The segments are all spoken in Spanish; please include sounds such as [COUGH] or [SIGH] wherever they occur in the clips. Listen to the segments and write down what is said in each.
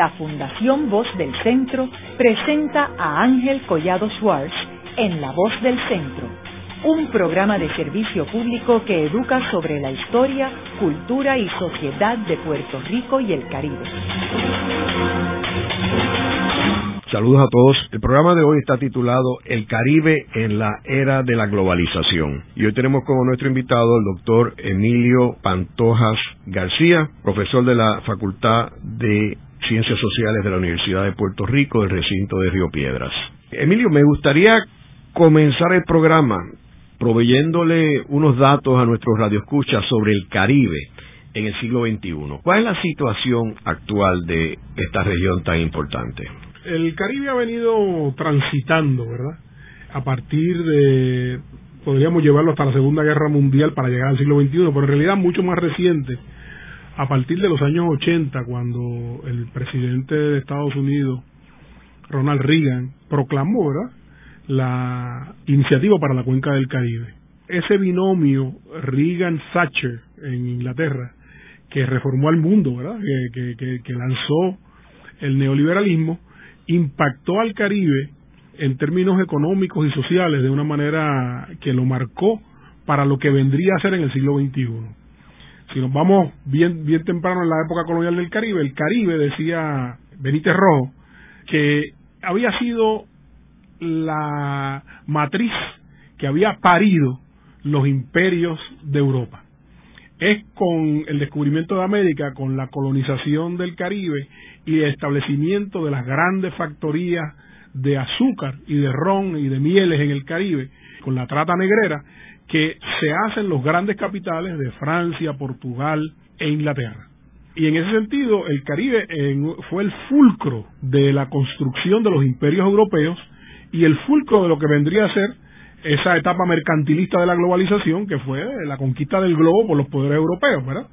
la Fundación Voz del Centro presenta a Ángel Collado Schwartz en La Voz del Centro, un programa de servicio público que educa sobre la historia, cultura y sociedad de Puerto Rico y el Caribe. Saludos a todos. El programa de hoy está titulado El Caribe en la era de la globalización. Y hoy tenemos como nuestro invitado el doctor Emilio Pantojas García, profesor de la Facultad de Ciencias Sociales de la Universidad de Puerto Rico, del recinto de Río Piedras. Emilio, me gustaría comenzar el programa proveyéndole unos datos a nuestros radioescuchas sobre el Caribe en el siglo XXI. ¿Cuál es la situación actual de esta región tan importante? el Caribe ha venido transitando, ¿verdad? A partir de, podríamos llevarlo hasta la Segunda Guerra Mundial para llegar al siglo XXI, pero en realidad mucho más reciente, a partir de los años 80, cuando el presidente de Estados Unidos, Ronald Reagan, proclamó, ¿verdad? La iniciativa para la cuenca del Caribe. Ese binomio Reagan-Thatcher en Inglaterra, que reformó al mundo, ¿verdad? que, que, que lanzó el neoliberalismo, impactó al Caribe en términos económicos y sociales de una manera que lo marcó para lo que vendría a ser en el siglo XXI. Si nos vamos bien, bien temprano en la época colonial del Caribe, el Caribe, decía Benítez Rojo, que había sido la matriz que había parido los imperios de Europa. Es con el descubrimiento de América, con la colonización del Caribe y el establecimiento de las grandes factorías de azúcar y de ron y de mieles en el Caribe, con la trata negrera, que se hacen los grandes capitales de Francia, Portugal e Inglaterra. Y en ese sentido, el Caribe fue el fulcro de la construcción de los imperios europeos y el fulcro de lo que vendría a ser esa etapa mercantilista de la globalización, que fue la conquista del globo por los poderes europeos, ¿verdad?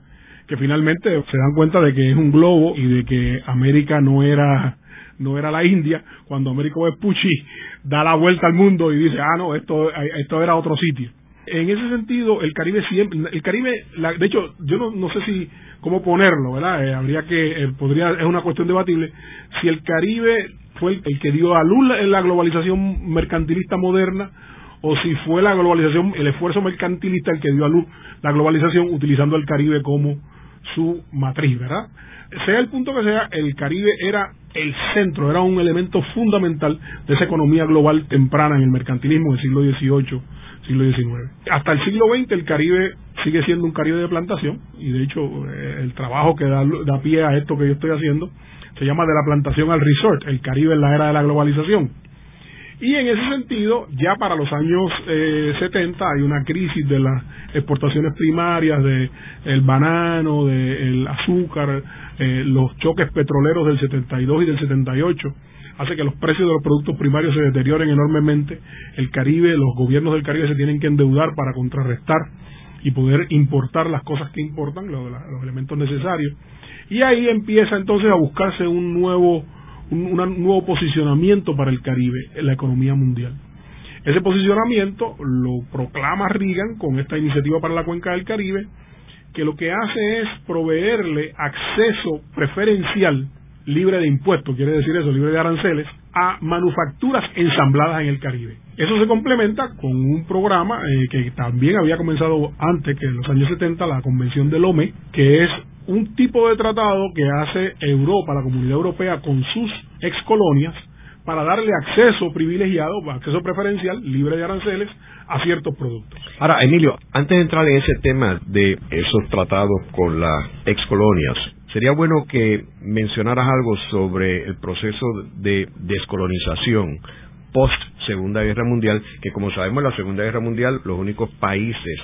que finalmente se dan cuenta de que es un globo y de que América no era no era la India, cuando Américo Vespucci da la vuelta al mundo y dice, ah, no, esto, esto era otro sitio. En ese sentido, el Caribe siempre, el Caribe, de hecho, yo no, no sé si cómo ponerlo, ¿verdad? Eh, habría que, eh, podría, es una cuestión debatible, si el Caribe fue el, que dio a luz en la globalización mercantilista moderna o si fue la globalización, el esfuerzo mercantilista el que dio a luz la globalización utilizando el Caribe como su matriz, ¿verdad? Sea el punto que sea, el Caribe era el centro, era un elemento fundamental de esa economía global temprana en el mercantilismo del siglo XVIII, siglo XIX. Hasta el siglo XX el Caribe sigue siendo un Caribe de plantación y de hecho eh, el trabajo que da, pie a esto que yo estoy haciendo se llama de la plantación al resort, el Caribe en la era de la globalización. Y en ese sentido, ya para los años eh, 70 hay una crisis de las exportaciones primarias, de el banano, del azúcar, eh, los choques petroleros del 72 y del 78 hace que los precios de los productos primarios se deterioren enormemente. El Caribe, los gobiernos del Caribe se tienen que endeudar para contrarrestar y poder importar las cosas que importan, los, elementos necesarios. Y ahí empieza entonces a buscarse un nuevo un, nuevo posicionamiento para el Caribe en la economía mundial. Ese posicionamiento lo proclama Reagan con esta iniciativa para la cuenca del Caribe, que lo que hace es proveerle acceso preferencial, libre de impuestos, quiere decir eso, libre de aranceles, a manufacturas ensambladas en el Caribe. Eso se complementa con un programa eh, que también había comenzado antes que en los años 70, la Convención del OME, que es un tipo de tratado que hace Europa, la Comunidad Europea, con sus ex colonias para darle acceso privilegiado, acceso preferencial, libre de aranceles, a ciertos productos. Ahora, Emilio, antes de entrar en ese tema de esos tratados con las ex colonias, sería bueno que mencionaras algo sobre el proceso de descolonización post Segunda Guerra Mundial, que como sabemos en la Segunda Guerra Mundial los únicos países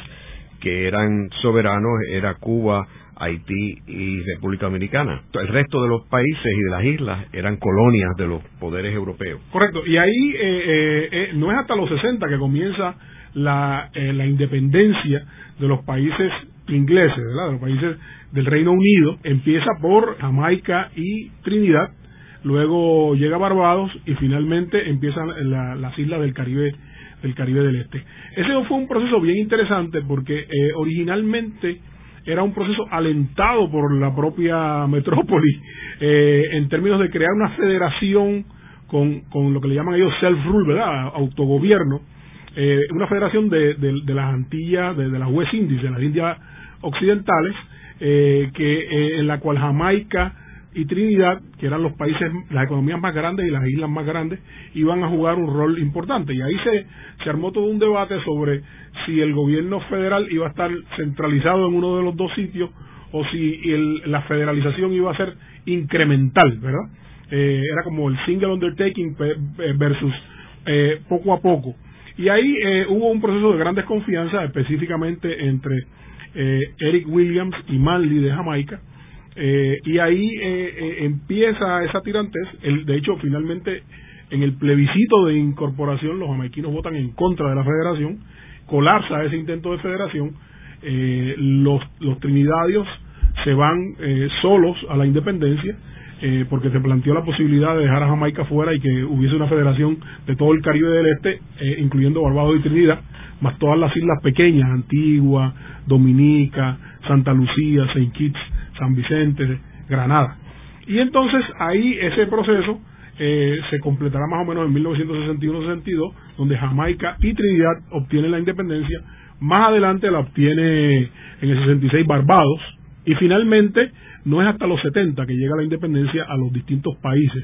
que eran soberanos era Cuba, Haití y República Dominicana. El resto de los países y de las islas eran colonias de los poderes europeos. Correcto, y ahí eh, eh, eh, no es hasta los 60 que comienza la, la independencia de los países ingleses, ¿verdad? de los países del Reino Unido. Empieza por Jamaica y Trinidad, luego llega Barbados y finalmente empiezan las islas del Caribe del Caribe del Este. Ese fue un proceso bien interesante porque originalmente era un proceso alentado por la propia [LAUGHS] metrópoli eh, en términos de crear una federación con, con lo que le llaman ellos self-rule, ¿verdad? Autogobierno, eh, una federación de, de, las Antillas, de, las West Indies, de las Indias Occidentales, eh, que en la cual Jamaica y Trinidad, que eran los países, las economías más grandes y las islas más grandes, iban a jugar un rol importante. Y ahí se, se armó todo un debate sobre si el gobierno federal iba a estar centralizado en uno de los dos sitios o si el, la federalización iba a ser incremental, ¿verdad? Eh, era como el single undertaking versus eh, poco a poco. Y ahí eh, hubo un proceso de gran desconfianza, específicamente entre Eric Williams y Manley de Jamaica, eh, y ahí eh, eh, empieza esa tirantez. El, de hecho, finalmente, en el plebiscito de incorporación, los jamaiquinos votan en contra de la federación, colapsa ese intento de federación. los, los trinidadios se van solos a la independencia. porque se planteó la posibilidad de dejar a Jamaica fuera y que hubiese una federación de todo el Caribe del Este, incluyendo Barbados y Trinidad, más todas las islas pequeñas, Antigua, Dominica, Santa Lucía, Saint Kitts, San Vicente, Granada. Y entonces ahí ese proceso eh, se completará más o menos en 1961-62, donde Jamaica y Trinidad obtienen la independencia. Más adelante la obtiene en el 66 Barbados. Y finalmente no es hasta los 70 que llega la independencia a los distintos países.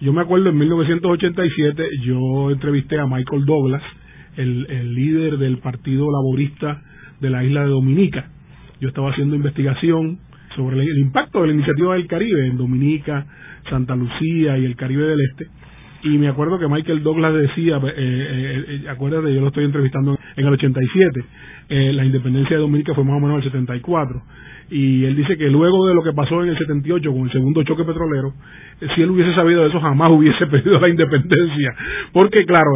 Yo me acuerdo en 1987 yo entrevisté a Michael Douglas, el, el líder del Partido Laborista de la isla de Dominica. Yo estaba haciendo investigación sobre el impacto de la iniciativa del Caribe en Dominica, Santa Lucía y el Caribe del Este. Y me acuerdo que Michael Douglas decía, eh, eh, eh, acuérdate, yo lo estoy entrevistando en el 87, eh, la independencia de Dominica fue más o menos el 74. Y él dice que luego de lo que pasó en el 78 con el segundo choque petrolero, si él hubiese sabido de eso jamás hubiese [LAUGHS] pedido la independencia. Porque claro,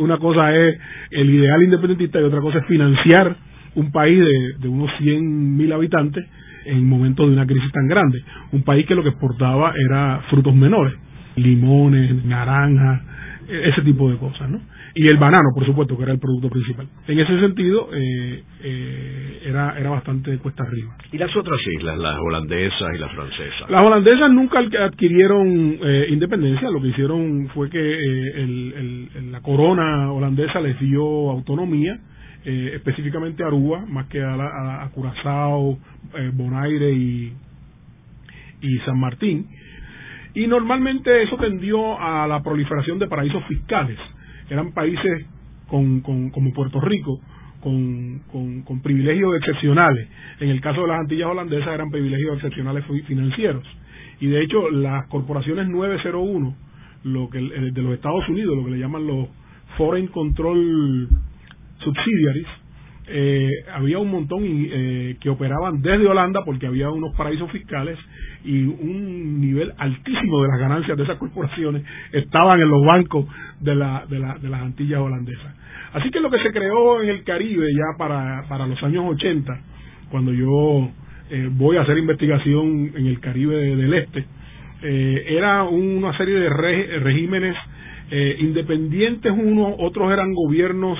una cosa es el ideal independentista y otra cosa es financiar un país de, de unos 100 mil habitantes en momentos de una crisis tan grande. Un país que lo que exportaba era frutos menores, limones, naranjas, ese tipo de cosas, ¿no? Y el banano, por supuesto, que era el producto principal. En ese sentido, eh, eh, era, era bastante cuesta arriba. ¿Y las otras islas, las holandesas y las francesas? Las holandesas nunca adquirieron eh, independencia, lo que hicieron fue que el, la corona holandesa les dio autonomía, específicamente a Aruba, más que a, a, Curazao, Bonaire y, y San Martín. Y normalmente eso tendió a la proliferación de paraísos fiscales. Eran países con, con, como Puerto Rico, con, con, privilegios excepcionales. En el caso de las Antillas holandesas eran privilegios excepcionales financieros. Y de hecho, las corporaciones 901, lo que de los Estados Unidos, lo que le llaman los Foreign Control subsidiaries, eh, había un montón eh, que operaban desde Holanda porque había unos paraísos fiscales y un nivel altísimo de las ganancias de esas corporaciones estaban en los bancos de, la, de, la, de las Antillas holandesas. Así que lo que se creó en el Caribe ya para, para los años 80, cuando yo eh, voy a hacer investigación en el Caribe del Este, era una serie de regímenes independientes unos, otros eran gobiernos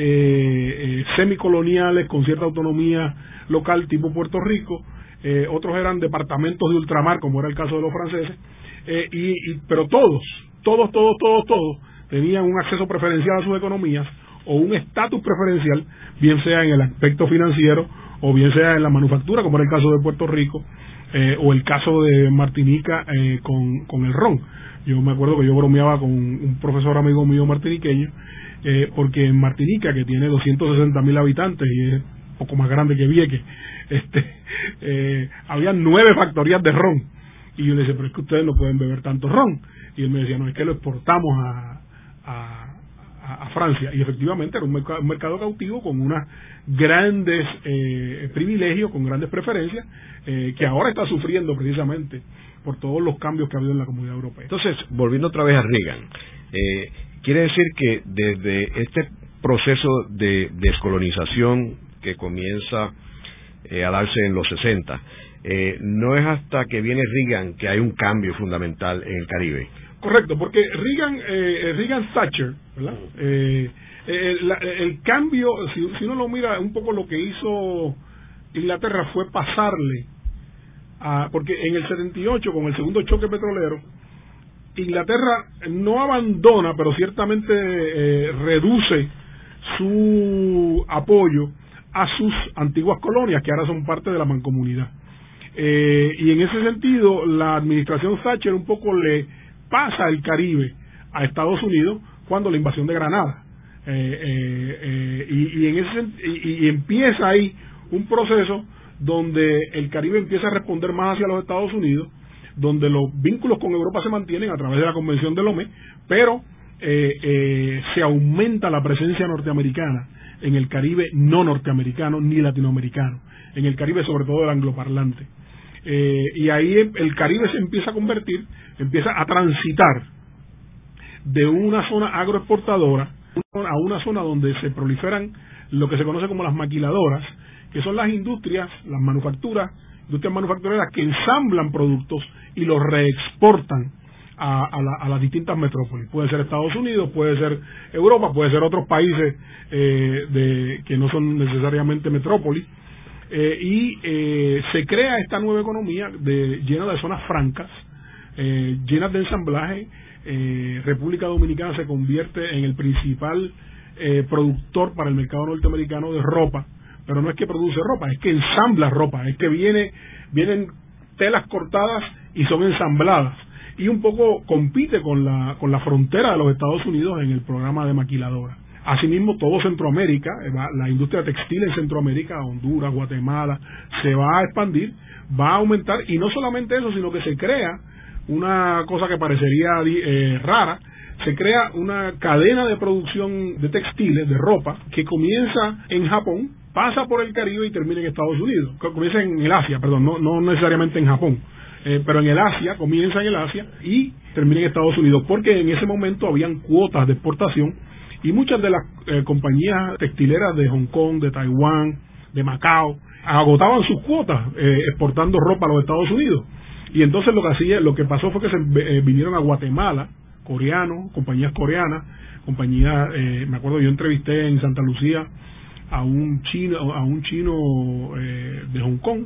eh, eh, semicoloniales con cierta autonomía local tipo Puerto Rico, eh, otros eran departamentos de ultramar como era el caso de los franceses, eh, y, pero todos, todos, todos, todos, todos tenían un acceso preferencial a sus economías o un estatus preferencial, bien sea en el aspecto financiero o bien sea en la manufactura, como era el caso de Puerto Rico, o el caso de Martinica con, con el ron. Yo me acuerdo que yo bromeaba con un profesor amigo mío martiniqueño eh, porque en Martinica, que tiene 260 mil habitantes y es poco más grande que Vieques, [LAUGHS] este, eh, había nueve factorías de ron. Y yo le decía, pero es que ustedes no pueden beber tanto ron. Y él me decía, no, es que lo exportamos a, a, Francia. Y efectivamente era un mercado, cautivo con unos grandes eh, privilegios, con grandes preferencias, eh, que ahora está sufriendo precisamente por todos los cambios que ha habido en la comunidad europea. Entonces, volviendo otra vez a Reagan, eh, Quiere decir que desde este proceso de descolonización que comienza eh, a darse en los 60, eh, no es hasta que viene Reagan que hay un cambio fundamental en el Caribe. Correcto, porque Reagan, eh, Reagan Thatcher, ¿verdad? Eh, el, cambio, si, uno lo mira un poco lo que hizo Inglaterra fue pasarle a, porque en el 78 con el segundo choque petrolero Inglaterra no abandona, pero ciertamente eh, reduce su apoyo a sus antiguas colonias, que ahora son parte de la mancomunidad. Eh, y en ese sentido, la administración Thatcher un poco le pasa el Caribe a Estados Unidos cuando la invasión de Granada. Eh, y, en ese, y empieza ahí un proceso donde el Caribe empieza a responder más hacia los Estados Unidos donde los vínculos con Europa se mantienen a través de la Convención de Lomé, pero eh, eh, se aumenta la presencia norteamericana en el Caribe no norteamericano ni latinoamericano, en el Caribe sobre todo el angloparlante. Eh, y ahí el Caribe se empieza a convertir, empieza a transitar de una zona agroexportadora a una zona donde se proliferan lo que se conoce como las maquiladoras, que son las industrias, las manufacturas industrias manufactureras que ensamblan productos y los reexportan a, las distintas metrópolis. Puede ser Estados Unidos, puede ser Europa, puede ser otros países eh, que no son necesariamente metrópolis. Eh, y eh, se crea esta nueva economía de, llena de zonas francas, llenas de ensamblaje. República Dominicana se convierte en el principal productor para el mercado norteamericano de ropa pero no es que produce ropa, es que ensambla ropa, es que viene, vienen telas cortadas y son ensambladas. Y un poco compite con la, con la frontera de los Estados Unidos en el programa de maquiladora. Asimismo, todo Centroamérica, eh, la industria textil en Centroamérica, Honduras, Guatemala, se va a expandir, va a aumentar, y no solamente eso, sino que se crea una cosa que parecería eh, rara, se crea una cadena de producción de textiles, de ropa, que comienza en Japón, pasa por el Caribe y termina en Estados Unidos. Comienza en el Asia, perdón, no, no necesariamente en Japón. Eh, pero en el Asia, comienza en el Asia y termina en Estados Unidos, porque en ese momento habían cuotas de exportación y muchas de las eh, compañías textileras de Hong Kong, de Taiwán, de Macao, agotaban sus cuotas eh, exportando ropa a los Estados Unidos. Y entonces lo que hacía, lo que pasó fue que se vinieron a Guatemala, coreanos, compañías coreanas, compañías, me acuerdo yo entrevisté en Santa Lucía a un chino, a un chino eh, de Hong Kong,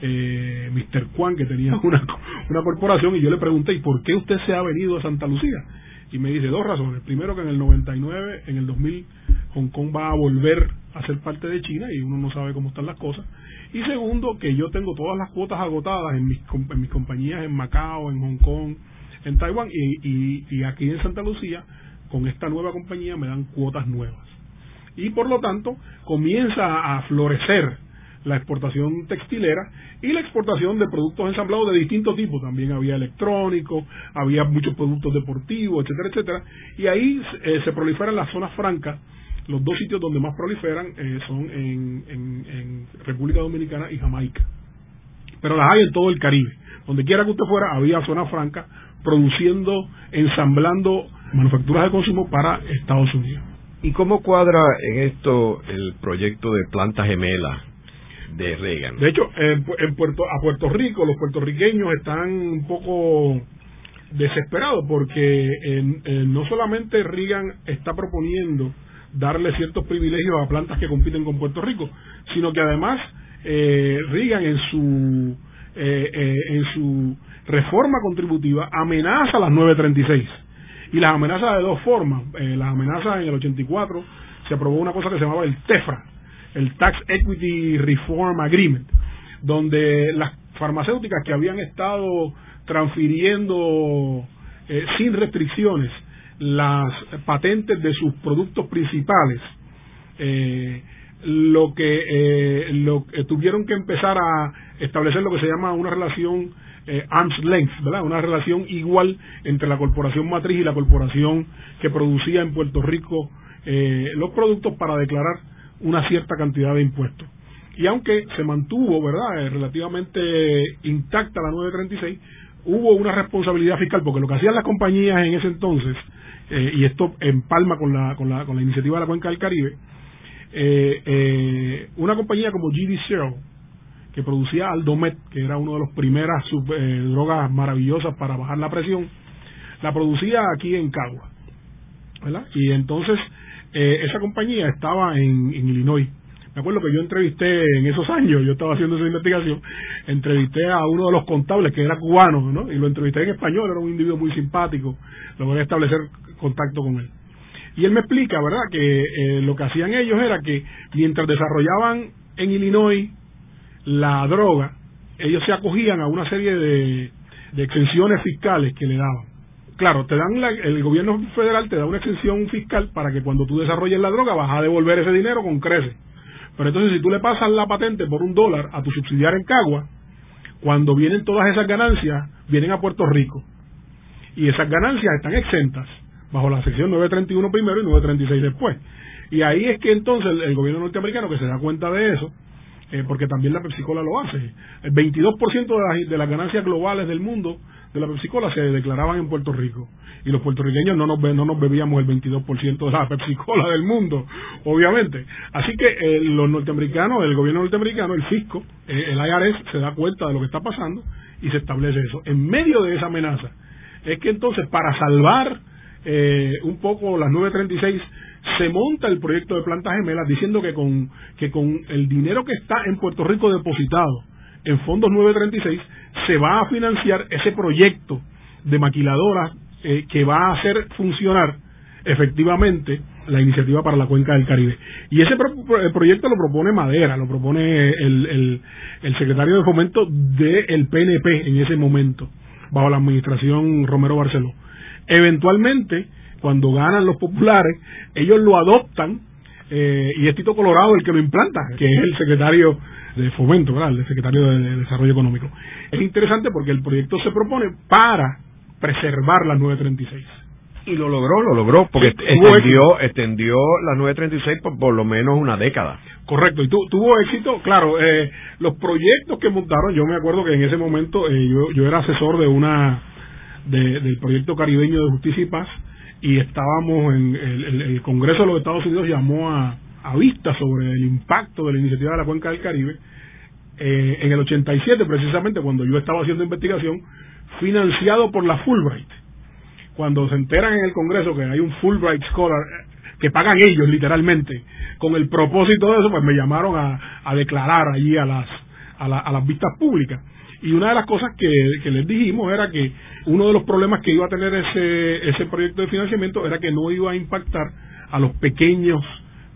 eh, Mr. Kwan, que tenía [LAUGHS] una, una corporación, y yo le pregunté, ¿y por qué usted se ha venido a Santa Lucía? Y me dice dos razones. Primero, que en el 99, en el 2000, Hong Kong va a volver a ser parte de China y uno no sabe cómo están las cosas. Y segundo, que yo tengo todas las cuotas agotadas en mis, en mis compañías en Macao, en Hong Kong, en Taiwán y, y, y aquí en Santa Lucía, con esta nueva compañía me dan cuotas nuevas y por lo tanto comienza a florecer la exportación textilera y la exportación de productos ensamblados de distintos tipos. También había electrónicos, había muchos productos deportivos, etcétera, etcétera. Y ahí eh, se proliferan las zonas francas. Los dos sitios donde más proliferan eh, son en, en, República Dominicana y Jamaica. Pero las hay en todo el Caribe. Donde quiera que usted fuera, había zonas francas produciendo, ensamblando manufacturas de consumo para Estados Unidos. ¿Y cómo cuadra en esto el proyecto de planta gemela de Reagan? De hecho, en, Puerto, a Puerto Rico los puertorriqueños están un poco desesperados porque no solamente Reagan está proponiendo darle ciertos privilegios a plantas que compiten con Puerto Rico, sino que además eh, Reagan en su eh, eh, en su reforma contributiva amenaza las 936 y las amenazas de dos formas. Eh, las amenazas en el 84 se aprobó una cosa que se llamaba el TEFRA, el Tax Equity Reform Agreement, donde las farmacéuticas que habían estado transfiriendo eh, sin restricciones las patentes de sus productos principales, eh, lo que lo, tuvieron que empezar a establecer lo que se llama una relación eh, arm's length, ¿verdad? Una relación igual entre la corporación matriz y la corporación que producía en Puerto Rico eh, los productos para declarar una cierta cantidad de impuestos. Y aunque se mantuvo, ¿verdad?, eh, relativamente intacta la 936, hubo una responsabilidad fiscal, porque lo que hacían las compañías en ese entonces, eh, y esto empalma con la, con, la, con la iniciativa de la Cuenca del Caribe, una compañía como GD Zero, que producía Aldomet, que era una de las primeras eh, drogas maravillosas para bajar la presión, la producía aquí en Cagua. ¿verdad? Y entonces eh, esa compañía estaba en, Illinois, Me acuerdo que yo entrevisté en esos años, yo estaba haciendo esa investigación, entrevisté a uno de los contables que era cubano, ¿no? Y lo entrevisté en español, era un individuo muy simpático, logré establecer contacto con él. Y él me explica, ¿verdad?, que eh, lo que hacían ellos era que mientras desarrollaban en Illinois la droga, ellos se acogían a una serie de, de exenciones fiscales que le daban. Claro, te dan el gobierno federal te da una exención fiscal para que cuando tú desarrolles la droga vas a devolver ese dinero con creces. Pero entonces si tú le pasas la patente por un dólar a tu subsidiario en Cagua, cuando vienen todas esas ganancias, vienen a Puerto Rico. Y esas ganancias están exentas bajo la sección 931 primero y 936 después. Y ahí es que entonces el, gobierno norteamericano que se da cuenta de eso, eh, porque también la Pepsi-Cola lo hace. El 22% de de las ganancias globales del mundo de la Pepsi-Cola se declaraban en Puerto Rico. Y los puertorriqueños no nos, no nos bebíamos el 22% de la Pepsi-Cola del mundo, obviamente. Así que eh, los norteamericanos, el gobierno norteamericano, el fisco, eh, el IRS, se da cuenta de lo que está pasando y se establece eso. En medio de esa amenaza, es que entonces para salvar eh, un poco las 936 se monta el proyecto de plantas gemelas diciendo que con, que con el dinero que está en Puerto Rico depositado en fondos 936 se va a financiar ese proyecto de maquiladora eh, que va a hacer funcionar efectivamente la iniciativa para la cuenca del Caribe. Y ese proyecto lo propone Madera, lo propone el, el, secretario de fomento del PNP en ese momento, bajo la administración Romero Barceló. Eventualmente, cuando ganan los populares, ellos lo adoptan eh, y es Tito Colorado el que lo implanta, que es el secretario de fomento, ¿verdad? el secretario de, Desarrollo Económico. Es interesante porque el proyecto se propone para preservar las 936. Y lo logró, lo logró, porque extendió, extendió las 936 por por lo menos una década. Correcto, y tuvo éxito, claro, eh, los proyectos que montaron, yo me acuerdo que en ese momento eh, yo, yo era asesor de una del proyecto caribeño de justicia y paz y estábamos en el, Congreso de los Estados Unidos llamó a, a, vista sobre el impacto de la iniciativa de la cuenca del Caribe eh, en el 87 precisamente cuando yo estaba haciendo investigación financiado por la Fulbright. Cuando se enteran en el Congreso que hay un Fulbright Scholar que pagan ellos literalmente con el propósito de eso pues me llamaron a, declarar allí a las a, a las vistas públicas. Y una de las cosas que, que les dijimos era que uno de los problemas que iba a tener ese, ese proyecto de financiamiento era que no iba a impactar a los pequeños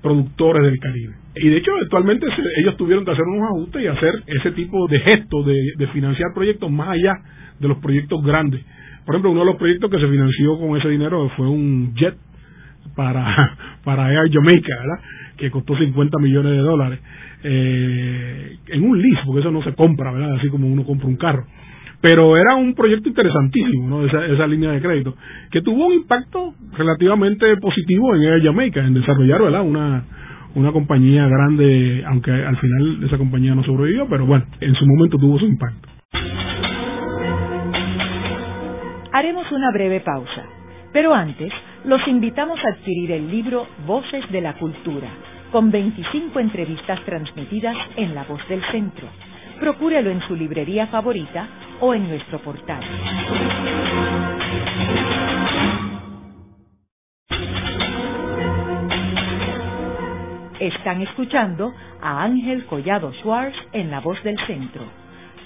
productores del Caribe. Y de hecho, actualmente ellos tuvieron que hacer unos ajustes y hacer ese tipo de gestos de, de, financiar proyectos más allá de los proyectos grandes. Por ejemplo, uno de los proyectos que se financió con ese dinero fue un jet para, [LAUGHS] para Air Jamaica, ¿verdad? que costó 50 millones de dólares eh, en un lease, porque eso no se compra, ¿verdad? Así como uno compra un carro. Pero era un proyecto interesantísimo, ¿no? Esa, esa línea de crédito, que tuvo un impacto relativamente positivo en Air Jamaica, en desarrollar, ¿verdad? Una, una compañía grande, aunque al final esa compañía no sobrevivió, pero bueno, en su momento tuvo su impacto. Haremos una breve pausa, pero antes los invitamos a adquirir el libro Voces de la Cultura con 25 entrevistas transmitidas en La Voz del Centro. Procúrelo en su librería favorita o en nuestro portal. Están escuchando a Ángel Collado Schwartz en La Voz del Centro.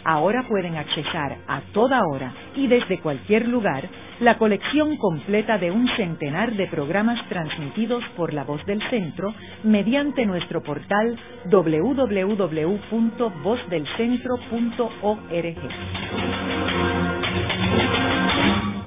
Ahora pueden accesar a toda hora y desde cualquier lugar la colección completa de un centenar de programas transmitidos por la voz del centro mediante nuestro portal www.vozdelcentro.org.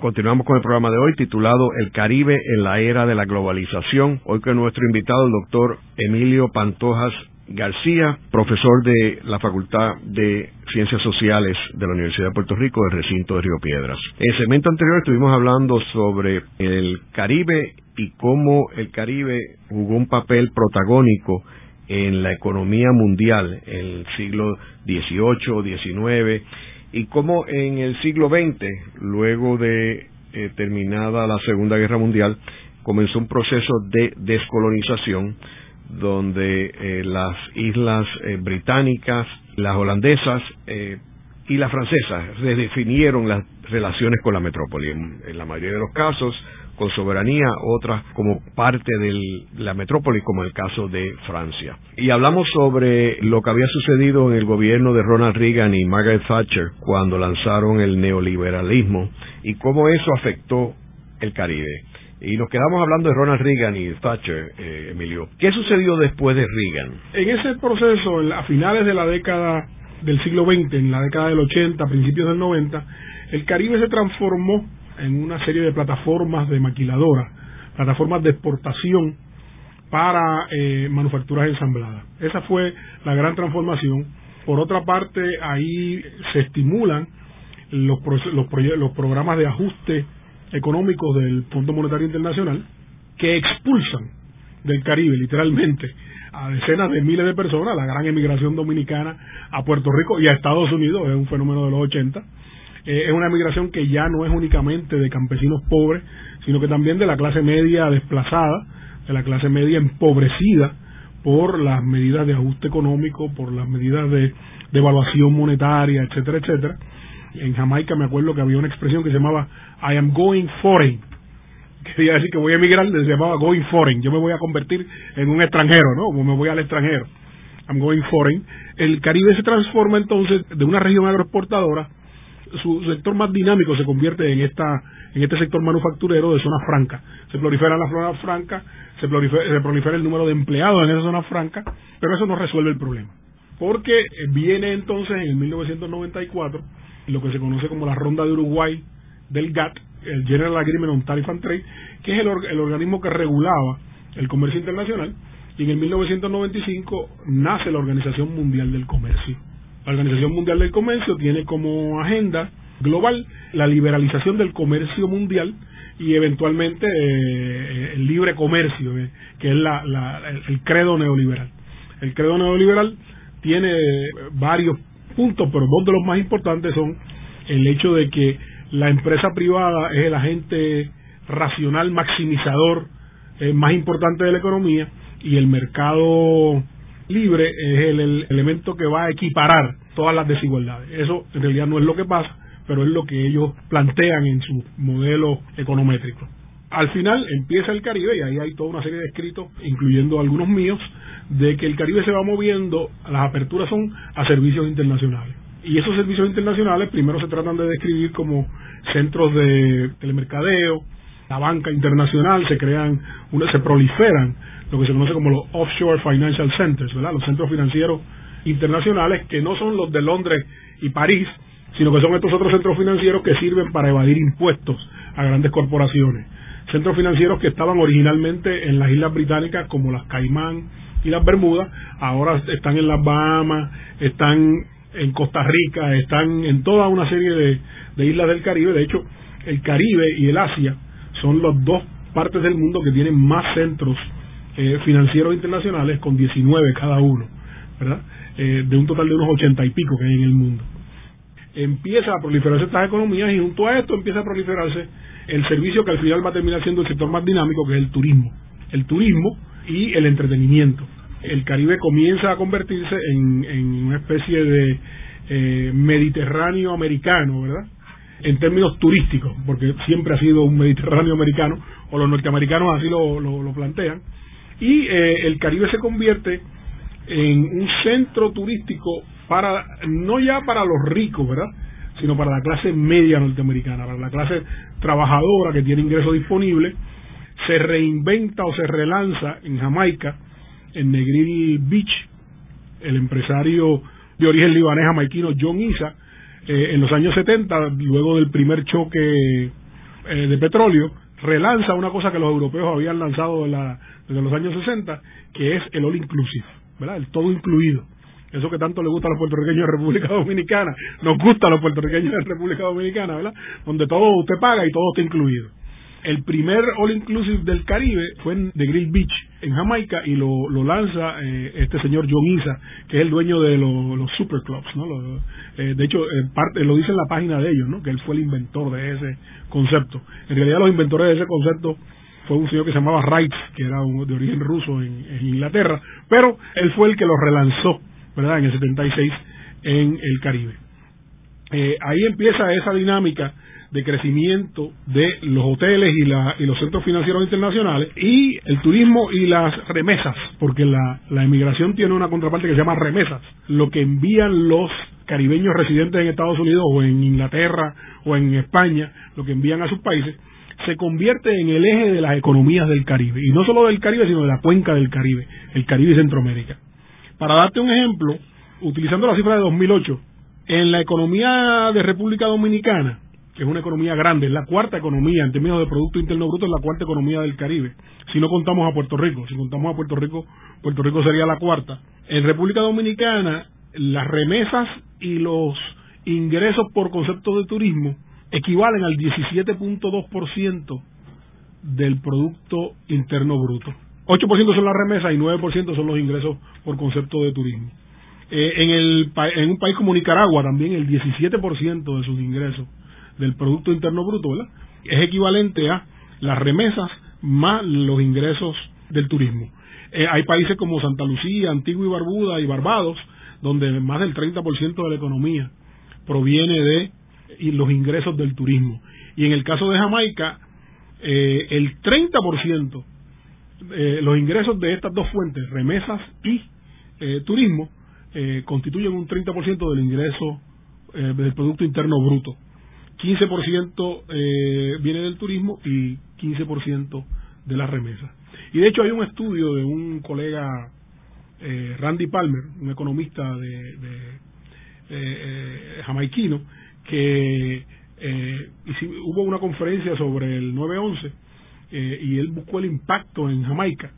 Continuamos con el programa de hoy titulado El Caribe en la era de la globalización. Hoy con nuestro invitado, el doctor Emilio Pantojas García, profesor de la Facultad de Ciencias Sociales de la Universidad de Puerto Rico del recinto de Río Piedras. En el segmento anterior estuvimos hablando sobre el Caribe y cómo el Caribe jugó un papel protagónico en la economía mundial en el siglo XVIII, XIX y cómo en el siglo XX, luego de eh, terminada la Segunda Guerra Mundial, comenzó un proceso de descolonización donde eh, las islas eh, británicas, las holandesas eh, y las francesas redefinieron las relaciones con la metrópoli. En, la mayoría de los casos con soberanía, otras como parte de la metrópoli, como el caso de Francia. Y hablamos sobre lo que había sucedido en el gobierno de Ronald Reagan y Margaret Thatcher cuando lanzaron el neoliberalismo y cómo eso afectó el Caribe. Y nos quedamos hablando de Ronald Reagan y Thatcher, eh, Emilio. ¿Qué sucedió después de Reagan? En ese proceso, a finales de la década del siglo XX, en la década del 80, principios del 90, el Caribe se transformó en una serie de plataformas de maquiladoras, plataformas de exportación para eh, manufacturas ensambladas. Esa fue la gran transformación. Por otra parte, ahí se estimulan los, los, los programas de ajuste económicos del Fondo Monetario Internacional que expulsan del Caribe, literalmente, a decenas de miles de personas, la gran emigración dominicana a Puerto Rico y a Estados Unidos, es un fenómeno de los 80. Eh, es una emigración que ya no es únicamente de campesinos pobres, sino que también de la clase media desplazada, de la clase media empobrecida por las medidas de ajuste económico, por las medidas de, de evaluación monetaria, etcétera, etcétera. En Jamaica me acuerdo que había una expresión que se llamaba I am going foreign. Quería decir que voy a emigrar, se llamaba going foreign. Yo me voy a convertir en un extranjero, ¿no? Como me voy al extranjero. I'm going foreign. El Caribe se transforma entonces de una región agroexportadora su sector más dinámico se convierte en esta en este sector manufacturero de zona franca. Se prolifera la zona franca, se prolifera, se prolifera el número de empleados en esa zona franca, pero eso no resuelve el problema. Porque viene entonces en el 1994 lo que se conoce como la Ronda de Uruguay del GATT, el General Agreement on Tariff and Trade, que es el, el organismo que regulaba el comercio internacional, y en el 1995 nace la Organización Mundial del Comercio. La Organización Mundial del Comercio tiene como agenda global la liberalización del comercio mundial y eventualmente eh, el libre comercio, eh, que es la, el credo neoliberal. El credo neoliberal tiene varios puntos, pero dos de los más importantes son el hecho de que la empresa privada es el agente racional maximizador eh, más importante de la economía y el mercado libre es el, elemento que va a equiparar todas las desigualdades. Eso en realidad no es lo que pasa, pero es lo que ellos plantean en su modelo econométrico. Al final empieza el Caribe y ahí hay toda una serie de escritos, incluyendo algunos míos, de que el Caribe se va moviendo, las aperturas son a servicios internacionales. Y esos servicios internacionales primero se tratan de describir como centros de telemercadeo, la banca internacional, se crean, se proliferan lo que se conoce como los offshore financial centers, ¿verdad? Los centros financieros internacionales que no son los de Londres y París, sino que son estos otros centros financieros que sirven para evadir impuestos a grandes corporaciones. Centros financieros que estaban originalmente en las islas británicas como las Caimán y las Bermudas, ahora están en las Bahamas, están en Costa Rica, están en toda una serie de, de islas del Caribe. De hecho, el Caribe y el Asia son las dos partes del mundo que tienen más centros eh, financieros internacionales, con 19 cada uno, ¿verdad? Eh, de un total de unos 80 y pico que hay en el mundo. Empieza a proliferarse estas economías y junto a esto empieza a proliferarse el servicio que al final va a terminar siendo el sector más dinámico, que es el turismo. El turismo y el entretenimiento. El Caribe comienza a convertirse en, en una especie de eh, Mediterráneo americano, ¿verdad? En términos turísticos, porque siempre ha sido un Mediterráneo americano, o los norteamericanos así lo, lo, plantean, y eh, el Caribe se convierte en un centro turístico para, no ya para los ricos, ¿verdad? sino para la clase media norteamericana, para la clase trabajadora que tiene ingresos disponibles, se reinventa o se relanza en Jamaica, en Negril Beach, el empresario de origen libanés jamaiquino John Isa, eh, en los años 70, luego del primer choque eh, de petróleo, relanza una cosa que los europeos habían lanzado desde los años 60, que es el all inclusive, ¿verdad? El todo incluido. Eso que tanto le gusta a los puertorriqueños de República [LAUGHS] Dominicana, nos gusta a los puertorriqueños de República Dominicana, ¿verdad? Donde todo usted paga y todo está incluido. El primer All Inclusive del Caribe fue en The Grill Beach, en Jamaica, y lo, lo lanza eh, este señor John Isa, que es el dueño de los superclubs, ¿no? Eh, de hecho, lo dice en la página de ellos, ¿no? Que él fue el inventor de ese concepto. En realidad, los inventores de ese concepto fue un señor que se llamaba Wright, que era de origen ruso en, Inglaterra, pero él fue el que lo relanzó, ¿verdad? En el 76 en el Caribe. Eh, ahí empieza esa dinámica de crecimiento de los hoteles y, la, y los centros financieros internacionales y el turismo y las remesas, porque la, la emigración tiene una contraparte que se llama remesas, lo que envían los caribeños residentes en Estados Unidos o en Inglaterra o en España, lo que envían a sus países, se convierte en el eje de las economías del Caribe, y no solo del Caribe, sino de la cuenca del Caribe, el Caribe y Centroamérica. Para darte un ejemplo, utilizando la cifra de 2008, en la economía de República Dominicana, que es una economía grande, es la cuarta economía en términos de Producto Interno Bruto, es la cuarta economía del Caribe. Si no contamos a Puerto Rico, si contamos a Puerto Rico, Puerto Rico sería la cuarta. En República Dominicana, las remesas y los ingresos por concepto de turismo equivalen al 17.2% del Producto Interno Bruto. 8% son las remesas y 9% son los ingresos por concepto de turismo. Eh, en, el, en un país como Nicaragua también el 17% de sus ingresos del Producto Interno Bruto es equivalente a las remesas más los ingresos del turismo. Eh, hay países como Santa Lucía, Antigua y Barbuda y Barbados, donde más del 30% de la economía proviene de los ingresos del turismo. Y en el caso de Jamaica, eh, el 30% eh, los ingresos de estas dos fuentes, remesas y eh, turismo, eh, constituyen un 30% del ingreso eh, del Producto Interno Bruto. 15% eh, viene del turismo y 15% de las remesas. Y de hecho hay un estudio de un colega, Randy Palmer, un economista de, de jamaiquino, que hubo una conferencia sobre el 9-11 eh, y él buscó el impacto en Jamaica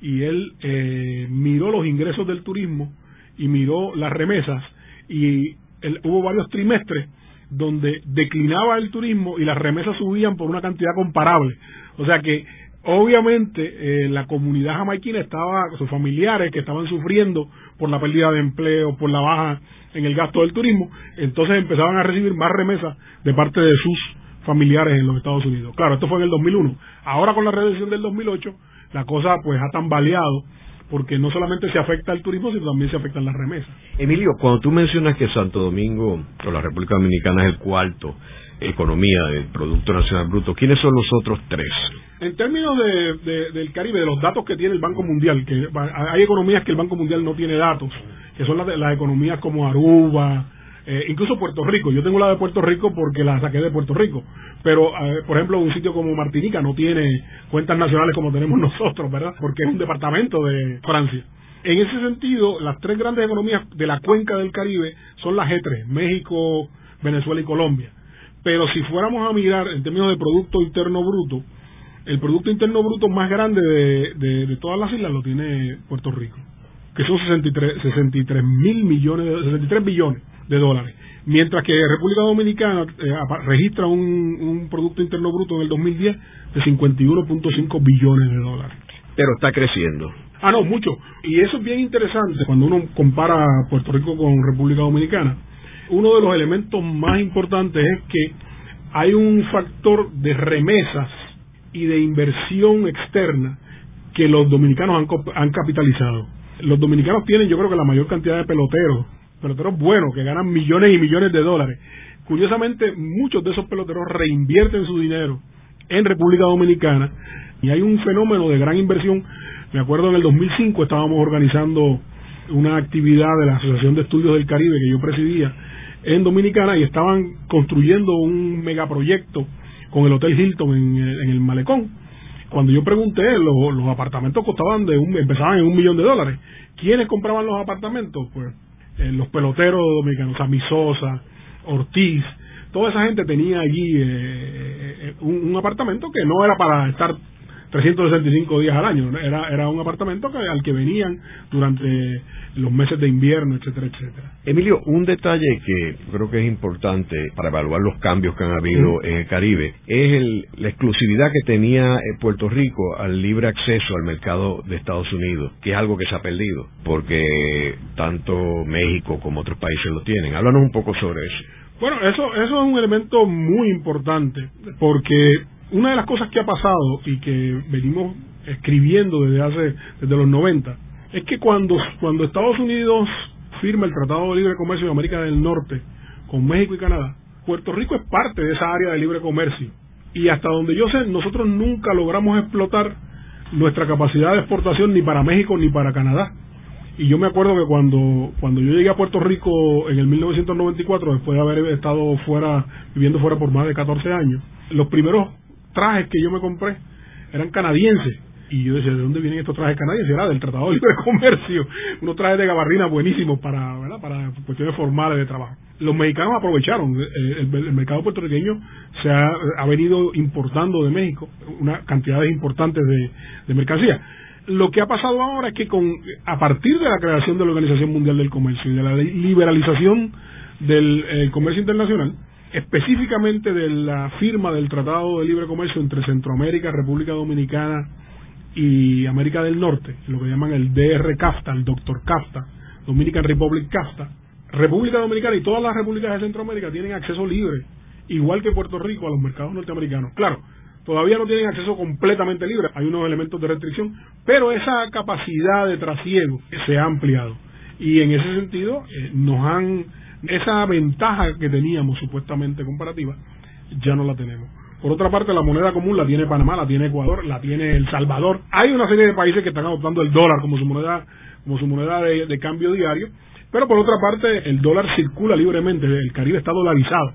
y él eh, miró los ingresos del turismo y miró las remesas y él, hubo varios trimestres donde declinaba el turismo y las remesas subían por una cantidad comparable. O sea que obviamente eh, la comunidad jamaiquina estaba, sus familiares que estaban sufriendo por la pérdida de empleo, por la baja en el gasto del turismo, entonces empezaban a recibir más remesas de parte de sus familiares en los Estados Unidos. Claro, esto fue en el 2001. Ahora con la reducción del 2008, la cosa pues ha tambaleado porque no solamente se afecta al turismo, sino también se afectan las remesas. Emilio, cuando tú mencionas que Santo Domingo o la República Dominicana es el cuarto economía del Producto Nacional Bruto, ¿quiénes son los otros tres? En términos de, de, del Caribe, de los datos que tiene el Banco Mundial, que hay economías que el Banco Mundial no tiene datos, que son las, las economías como Aruba, eh, incluso Puerto Rico. Yo tengo la de Puerto Rico porque la saqué de Puerto Rico. Pero, eh, por ejemplo, un sitio como Martinica no tiene cuentas nacionales como tenemos [LAUGHS] nosotros, ¿verdad? Porque es un departamento de Francia. En ese sentido, las tres grandes economías de la cuenca del Caribe son las G3, México, Venezuela y Colombia. Pero si fuéramos a mirar en términos de Producto Interno Bruto, el Producto Interno Bruto más grande de, de, de todas las islas lo tiene Puerto Rico, que son 63, 63 mil millones, 63 billones de dólares. Mientras que República Dominicana eh, registra un, un Producto Interno Bruto en el 2010 de 51.5 billones de dólares. Pero está creciendo. Ah, no, mucho. Y eso es bien interesante cuando uno compara Puerto Rico con República Dominicana. Uno de los elementos más importantes es que hay un factor de remesas y de inversión externa que los dominicanos han, han capitalizado. Los dominicanos tienen, yo creo que la mayor cantidad de peloteros peloteros buenos que ganan millones y millones de dólares. Curiosamente, muchos de esos peloteros reinvierten su dinero en República Dominicana y hay un fenómeno de gran inversión. Me acuerdo en el 2005 estábamos organizando una actividad de la Asociación de Estudios del Caribe que yo presidía en Dominicana y estaban construyendo un megaproyecto con el Hotel Hilton en, en el Malecón. Cuando yo pregunté, los, apartamentos costaban de un, empezaban en un millón de dólares. ¿Quiénes compraban los apartamentos? Pues eh, los peloteros dominicanos, Sammy Sosa, Ortiz, toda esa gente tenía allí eh, eh, un, un, apartamento que no era para estar 365 días al año, era, era un apartamento que, al que venían durante los meses de invierno, etcétera, etcétera. Emilio, un detalle que creo que es importante para evaluar los cambios que han habido en el Caribe es el, la exclusividad que tenía Puerto Rico al libre acceso al mercado de Estados Unidos, que es algo que se ha perdido, porque tanto México como otros países lo tienen. Háblanos un poco sobre eso. Bueno, eso, eso es un elemento muy importante, porque una de las cosas que ha pasado y que venimos escribiendo desde hace desde los 90 es que cuando cuando Estados Unidos firma el Tratado de Libre Comercio de América del Norte con México y Canadá Puerto Rico es parte de esa área de libre comercio y hasta donde yo sé, nosotros nunca logramos explotar nuestra capacidad de exportación ni para México ni para Canadá. Y yo me acuerdo que cuando, cuando yo llegué a Puerto Rico en el 1994, después de haber estado fuera, viviendo fuera por más de 14 años, los primeros trajes que yo me compré eran canadienses y yo decía, ¿de dónde vienen estos trajes canadienses? Era del Tratado de Libre [LAUGHS] Comercio, unos trajes de gabarrina buenísimos para, ¿verdad? para cuestiones formales de trabajo. Los mexicanos aprovecharon, eh, el, mercado puertorriqueño se ha, ha, venido importando de México una cantidades importantes de, de mercancía. Lo que ha pasado ahora es que con a partir de la creación de la Organización Mundial del Comercio y de la liberalización del eh, comercio internacional, específicamente de la firma del Tratado de Libre Comercio entre Centroamérica, República Dominicana y América del Norte, lo que llaman el DR CAFTA, el Dr. CAFTA, Dominican Republic CAFTA, República Dominicana y todas las repúblicas de Centroamérica tienen acceso libre, igual que Puerto Rico, a los mercados norteamericanos. Claro, todavía no tienen acceso completamente libre, hay unos elementos de restricción, pero esa capacidad de trasiego se ha ampliado. Y en ese sentido, eh, nos han, esa ventaja que teníamos supuestamente comparativa, ya no la tenemos. Por otra parte, la moneda común la tiene Panamá, la tiene Ecuador, la tiene El Salvador. Hay una serie de países que están adoptando el dólar como su moneda, como su moneda de, cambio diario. Pero por otra parte, el dólar circula libremente, el Caribe está dolarizado.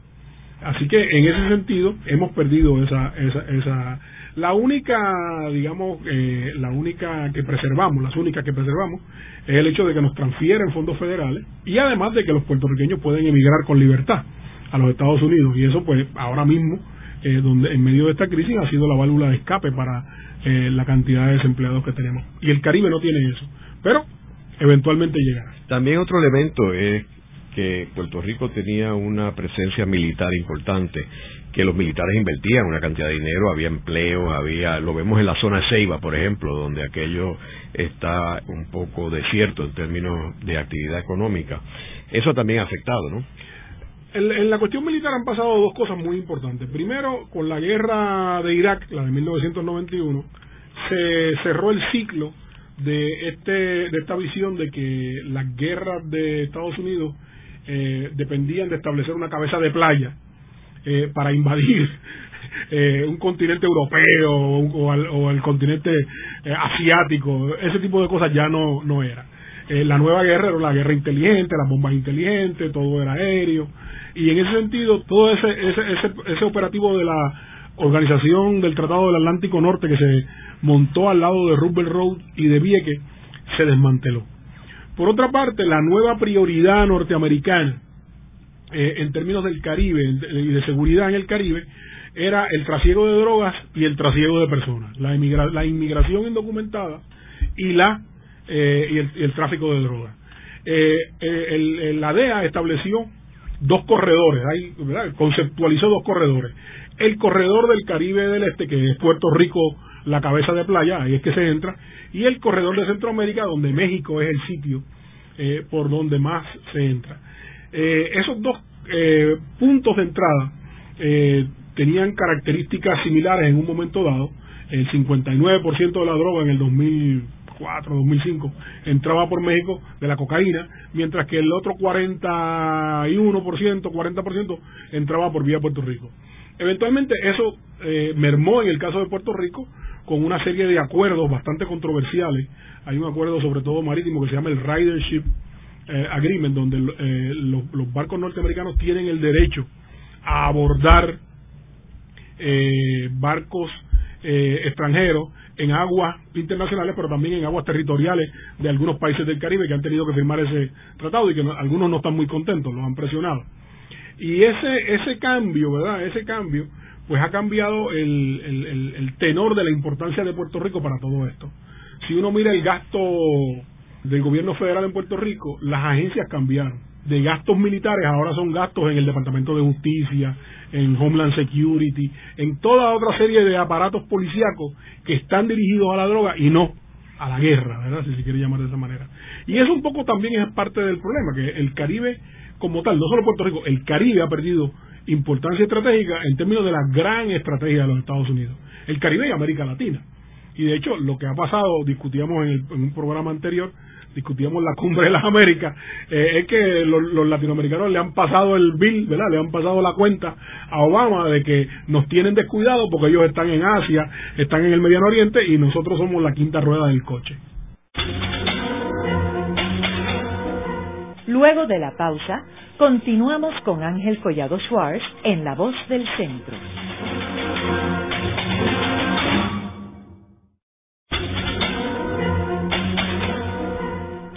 Así que en ese sentido hemos perdido esa, esa, esa la única, digamos, eh, la única que preservamos, las únicas que preservamos, es el hecho de que nos transfieren fondos federales y además de que los puertorriqueños pueden emigrar con libertad a los Estados Unidos. Y eso, pues, ahora mismo eh, donde en medio de esta crisis ha sido la válvula de escape para eh, la cantidad de desempleados que tenemos. Y el Caribe no tiene eso, pero eventualmente llegará. También otro elemento es que Puerto Rico tenía una presencia militar importante, que los militares invertían una cantidad de dinero, había empleo, había, lo vemos en la zona Ceiba, por ejemplo, donde aquello está un poco desierto en términos de actividad económica. Eso también ha afectado, ¿no? en, la cuestión militar han pasado dos cosas muy importantes. Primero, con la guerra de Irak, la de 1991, se cerró el ciclo de este de esta visión de que las guerras de Estados Unidos eh, dependían de establecer una cabeza de playa eh, para invadir [LAUGHS] eh, un continente europeo o, el continente asiático. Ese tipo de cosas ya no no era. La nueva guerra era la guerra inteligente las bombas inteligentes todo era aéreo. Y en ese sentido, todo ese, ese, ese, operativo de la organización del Tratado del Atlántico Norte que se montó al lado de Roosevelt Road y de Vieques se desmanteló. Por otra parte, la nueva prioridad norteamericana eh, en términos del Caribe y de seguridad en el Caribe era el trasiego de drogas y el trasiego de personas, la, la inmigración indocumentada y la eh, y, el, tráfico de drogas. Eh, el, la DEA estableció dos corredores, hay, conceptualizó dos corredores. El corredor del Caribe del Este, que es Puerto Rico, la cabeza de playa, ahí es que se entra, y el corredor de Centroamérica, donde México es el sitio eh, por donde más se entra. Eh, esos dos eh, puntos de entrada tenían características similares en un momento dado. El 59% de la droga en el 2000 2004, 2005, entraba por México de la cocaína, mientras que el otro 41%, 40% entraba por vía Puerto Rico. Eventualmente eso eh, mermó en el caso de Puerto Rico con una serie de acuerdos bastante controversiales. Hay un acuerdo sobre todo marítimo que se llama el Ridership eh, Agreement, donde eh, los, los, barcos norteamericanos tienen el derecho a abordar barcos extranjeros en aguas internacionales, pero también en aguas territoriales de algunos países del Caribe que han tenido que firmar ese tratado y que algunos no están muy contentos, los han presionado. Y ese, ese cambio, ¿verdad? Ese cambio, pues ha cambiado el, el, el tenor de la importancia de Puerto Rico para todo esto. Si uno mira el gasto del gobierno federal en Puerto Rico, las agencias cambiaron. De gastos militares ahora son gastos en el Departamento de Justicia, en Homeland Security, en toda otra serie de aparatos policíacos que están dirigidos a la droga y no a la guerra, ¿verdad? Si se quiere llamar de esa manera. Y eso un poco también es parte del problema, que el Caribe como tal, no solo Puerto Rico, el Caribe ha perdido importancia estratégica en términos de la gran estrategia de los Estados Unidos. El Caribe y América Latina. Y de hecho, lo que ha pasado, discutíamos en, en un programa anterior, discutíamos la cumbre de las Américas, eh, es que los, latinoamericanos le han pasado el bill, ¿verdad? Le han pasado la cuenta a Obama de que nos tienen descuidado porque ellos están en Asia, están en el Mediano Oriente y nosotros somos la quinta rueda del coche. Luego de la pausa, continuamos con Ángel Collado Schwartz en La Voz del Centro.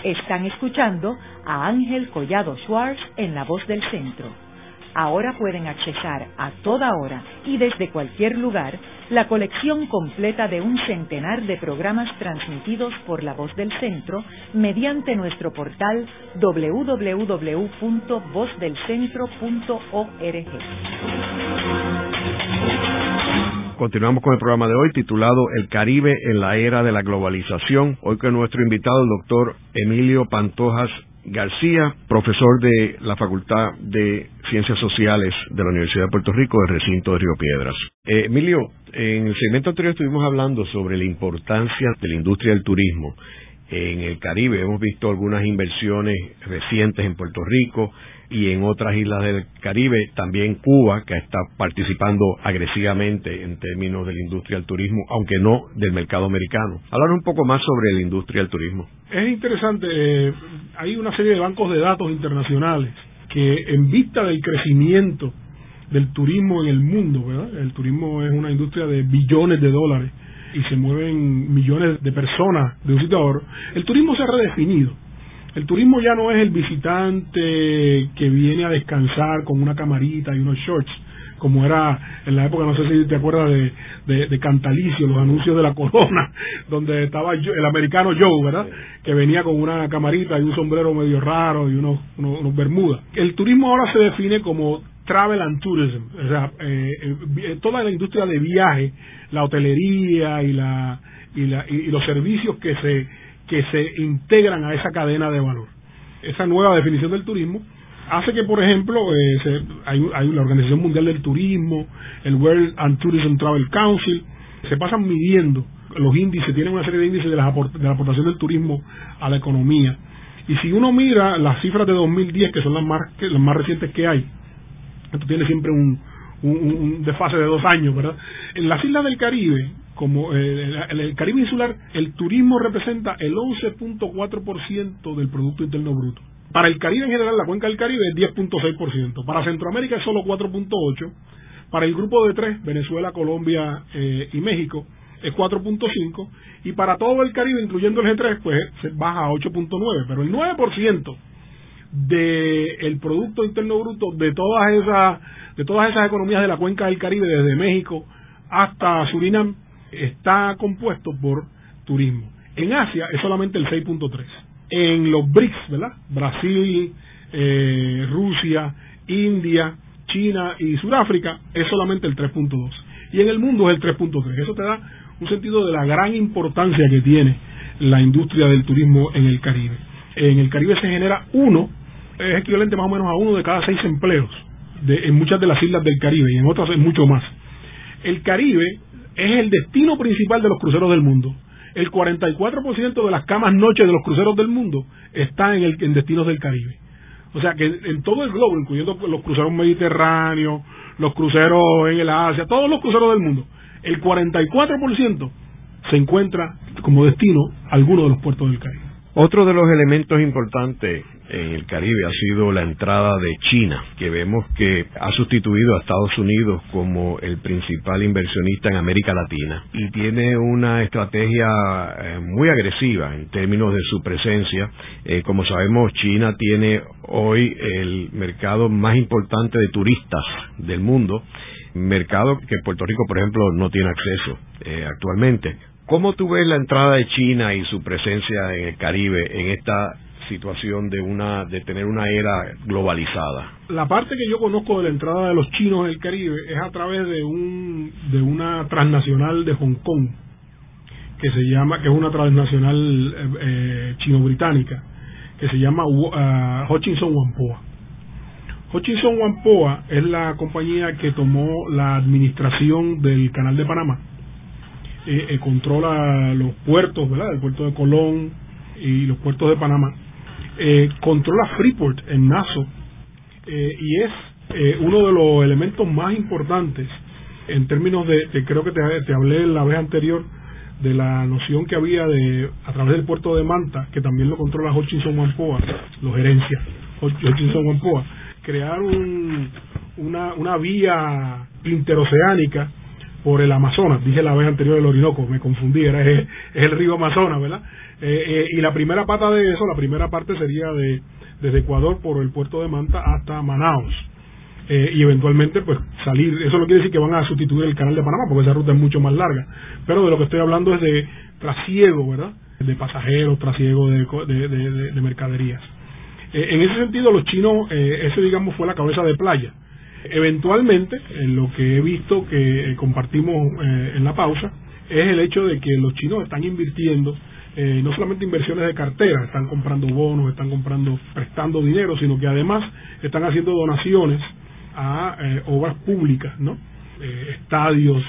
Están escuchando a Ángel Collado Schwartz en La Voz del Centro. Ahora pueden accesar a toda hora y desde cualquier lugar la colección completa de un centenar de programas transmitidos por La Voz del Centro mediante nuestro portal www.vozdelcentro.org. Continuamos con el programa de hoy titulado El Caribe en la era de la globalización. Hoy con nuestro invitado, el doctor Emilio Pantojas García, profesor de la Facultad de Ciencias Sociales de la Universidad de Puerto Rico, del recinto de Río Piedras. Eh, Emilio, en el segmento anterior estuvimos hablando sobre la importancia de la industria del turismo en el Caribe. Hemos visto algunas inversiones recientes en Puerto Rico, y en otras islas del Caribe, también Cuba, que está participando agresivamente en términos de la industria del turismo, aunque no del mercado americano. Hablar un poco más sobre la industria del turismo. Es interesante, eh, hay una serie de bancos de datos internacionales que en vista del crecimiento del turismo en el mundo. El turismo es una industria de billones de dólares y se mueven millones de personas de un sitio a otro. El turismo se ha redefinido el turismo ya no es el visitante que viene a descansar con una camarita y unos shorts, como era en la época, no sé si te acuerdas de, de, Cantalicio, los anuncios de la [LAUGHS] corona, donde estaba el americano Joe, ¿verdad? Que venía con una camarita y un sombrero medio raro y unos, unos, bermudas. El turismo ahora se define como travel and tourism, o sea, eh, eh, toda la industria de viaje, la hotelería y, la, y, la, y los servicios que se que se integran a esa cadena de valor. Esa nueva definición del turismo hace que, por ejemplo, eh, hay, hay, la Organización Mundial del Turismo, el World and Tourism Travel Council, se pasan midiendo los índices, tienen una serie de índices de, la aportación del turismo a la economía. Y si uno mira las cifras de 2010, que son las más, las más recientes que hay, esto tiene siempre un, un desfase de dos años, ¿verdad? En las islas del Caribe, como eh, en el Caribe insular, el turismo representa el 11.4% del Producto Interno Bruto. Para el Caribe en general, la cuenca del Caribe es 10.6%. Para Centroamérica es solo 4.8%. Para el grupo de tres, Venezuela, Colombia eh, y México, es 4.5%. Y para todo el Caribe, incluyendo el G3, pues baja a 8.9%. Pero el 9% del Producto Interno Bruto de todas esas de todas esas economías de la cuenca del Caribe, desde México hasta Surinam, está compuesto por turismo. En Asia es solamente el 6.3. En los BRICS, ¿verdad? Brasil, eh, Rusia, India, China y Sudáfrica es solamente el 3.2. Y en el mundo es el 3.3. Eso te da un sentido de la gran importancia que tiene la industria del turismo en el Caribe. En el Caribe se genera uno, es equivalente más o menos a uno de cada seis empleos de, en muchas de las islas del Caribe y en otras es mucho más. El Caribe es el destino principal de los cruceros del mundo. El 44% de las camas noches de los cruceros del mundo está en, el, en destinos del Caribe. O sea que en todo el globo, incluyendo los cruceros mediterráneos, los cruceros en el Asia, todos los cruceros del mundo, el 44% se encuentra como destino alguno de los puertos del Caribe. Otro de los elementos importantes en el Caribe ha sido la entrada de China, que vemos que ha sustituido a Estados Unidos como el principal inversionista en América Latina y tiene una estrategia eh, muy agresiva en términos de su presencia. Eh, como sabemos, China tiene hoy el mercado más importante de turistas del mundo, mercado que Puerto Rico, por ejemplo, no tiene acceso eh, actualmente. ¿Cómo tú ves la entrada de China y su presencia en el Caribe en esta situación de una de tener una era globalizada? La parte que yo conozco de la entrada de los chinos en el Caribe es a través de un de una transnacional de Hong Kong que se llama que es una transnacional eh, eh, chino-británica que se llama uh, Hutchinson Whampoa. Hutchinson Whampoa es la compañía que tomó la administración del Canal de Panamá. Eh, controla los puertos, ¿verdad? El puerto de Colón, y los puertos de Panamá, eh, controla Freeport en Nassau eh, y es eh, uno de los elementos más importantes en términos de, creo que te, te, hablé la vez anterior de la noción que había de a través del puerto de Manta, que también lo controla Hutchinson Wampoa, los gerencias Hutchinson Wampoa, crear un, una, una vía interoceánica por el Amazonas, dije la vez anterior el Orinoco, me confundí, era es, el río Amazonas, ¿verdad? Eh, eh, y la primera pata de eso, la primera parte sería de desde Ecuador por el puerto de Manta hasta Manaus. Eh, y eventualmente pues salir, eso no quiere decir que van a sustituir el canal de Panamá, porque esa ruta es mucho más larga, pero de lo que estoy hablando es de trasiego, ¿verdad? De pasajeros, trasiego de, de, de, mercaderías. en ese sentido, los chinos, ese digamos fue la cabeza de playa Eventualmente, en lo que he visto que eh, compartimos eh, en la pausa, es el hecho de que los chinos están invirtiendo eh, no solamente inversiones de cartera, están comprando bonos, están comprando, prestando dinero, sino que además están haciendo donaciones a obras públicas, ¿no? estadios,